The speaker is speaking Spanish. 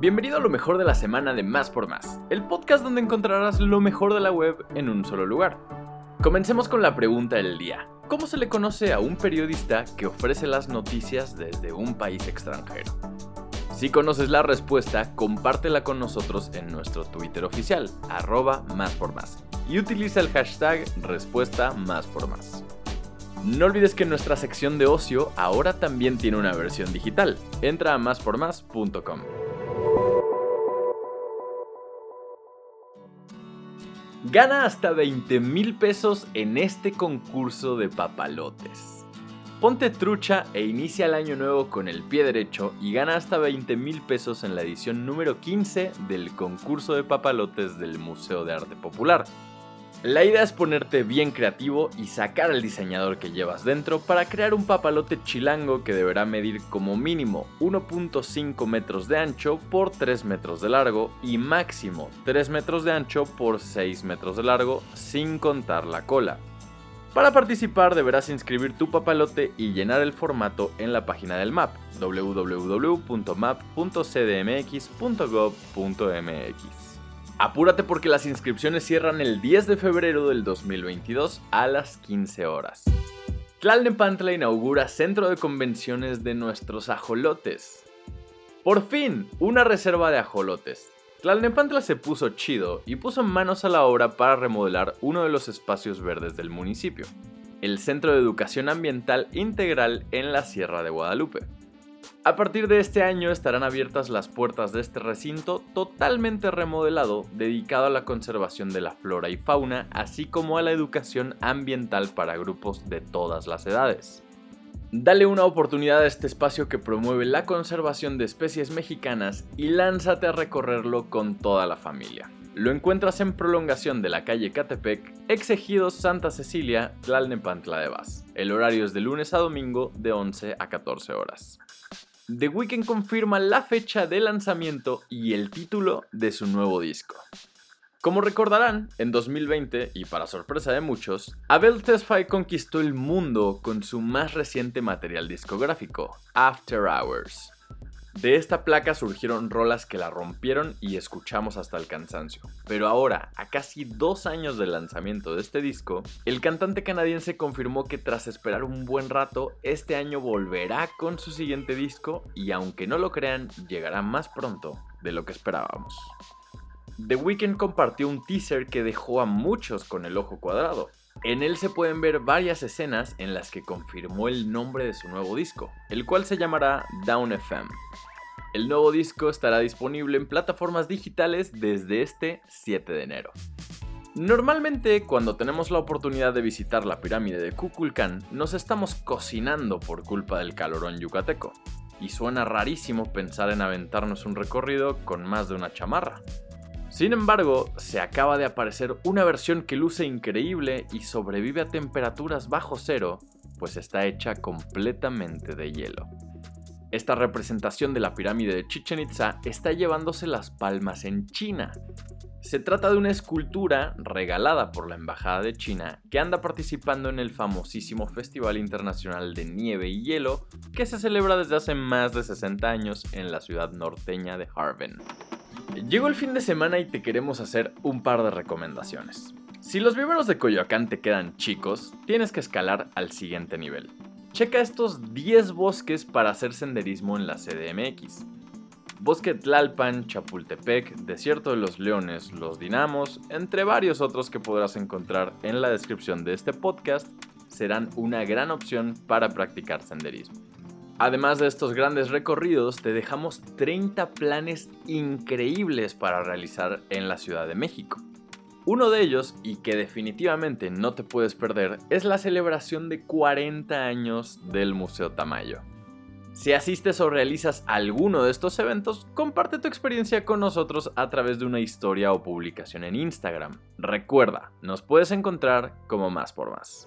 Bienvenido a lo mejor de la semana de Más por Más, el podcast donde encontrarás lo mejor de la web en un solo lugar. Comencemos con la pregunta del día. ¿Cómo se le conoce a un periodista que ofrece las noticias desde un país extranjero? Si conoces la respuesta, compártela con nosotros en nuestro Twitter oficial, arroba más por más, y utiliza el hashtag respuesta más por más. No olvides que nuestra sección de ocio ahora también tiene una versión digital. Entra a máspormás.com. Gana hasta 20 mil pesos en este concurso de papalotes. Ponte trucha e inicia el año nuevo con el pie derecho y gana hasta 20 mil pesos en la edición número 15 del concurso de papalotes del Museo de Arte Popular. La idea es ponerte bien creativo y sacar al diseñador que llevas dentro para crear un papalote chilango que deberá medir como mínimo 1.5 metros de ancho por 3 metros de largo y máximo 3 metros de ancho por 6 metros de largo sin contar la cola. Para participar deberás inscribir tu papalote y llenar el formato en la página del MAP www.map.cdmx.gov.mx. Apúrate porque las inscripciones cierran el 10 de febrero del 2022 a las 15 horas. Tlalnepantla inaugura centro de convenciones de nuestros ajolotes. Por fin, una reserva de ajolotes. Tlalnepantla se puso chido y puso manos a la obra para remodelar uno de los espacios verdes del municipio, el Centro de Educación Ambiental Integral en la Sierra de Guadalupe. A partir de este año estarán abiertas las puertas de este recinto totalmente remodelado dedicado a la conservación de la flora y fauna, así como a la educación ambiental para grupos de todas las edades. Dale una oportunidad a este espacio que promueve la conservación de especies mexicanas y lánzate a recorrerlo con toda la familia. Lo encuentras en prolongación de la calle Catepec, Exegidos Santa Cecilia, Tlalnepantla de Vaz. El horario es de lunes a domingo de 11 a 14 horas. The Weeknd confirma la fecha de lanzamiento y el título de su nuevo disco. Como recordarán, en 2020, y para sorpresa de muchos, Abel Tesfaye conquistó el mundo con su más reciente material discográfico, After Hours. De esta placa surgieron rolas que la rompieron y escuchamos hasta el cansancio. Pero ahora, a casi dos años del lanzamiento de este disco, el cantante canadiense confirmó que tras esperar un buen rato, este año volverá con su siguiente disco y aunque no lo crean, llegará más pronto de lo que esperábamos. The Weeknd compartió un teaser que dejó a muchos con el ojo cuadrado. En él se pueden ver varias escenas en las que confirmó el nombre de su nuevo disco, el cual se llamará Down FM. El nuevo disco estará disponible en plataformas digitales desde este 7 de enero. Normalmente cuando tenemos la oportunidad de visitar la pirámide de Kukulcán nos estamos cocinando por culpa del calorón yucateco, y suena rarísimo pensar en aventarnos un recorrido con más de una chamarra. Sin embargo, se acaba de aparecer una versión que luce increíble y sobrevive a temperaturas bajo cero, pues está hecha completamente de hielo. Esta representación de la pirámide de Chichen Itza está llevándose las palmas en China. Se trata de una escultura regalada por la Embajada de China que anda participando en el famosísimo Festival Internacional de Nieve y Hielo que se celebra desde hace más de 60 años en la ciudad norteña de Harbin. Llegó el fin de semana y te queremos hacer un par de recomendaciones. Si los viveros de Coyoacán te quedan chicos, tienes que escalar al siguiente nivel. Checa estos 10 bosques para hacer senderismo en la CDMX. Bosque Tlalpan, Chapultepec, Desierto de los Leones, Los Dinamos, entre varios otros que podrás encontrar en la descripción de este podcast, serán una gran opción para practicar senderismo. Además de estos grandes recorridos, te dejamos 30 planes increíbles para realizar en la Ciudad de México. Uno de ellos, y que definitivamente no te puedes perder, es la celebración de 40 años del Museo Tamayo. Si asistes o realizas alguno de estos eventos, comparte tu experiencia con nosotros a través de una historia o publicación en Instagram. Recuerda, nos puedes encontrar como más por más.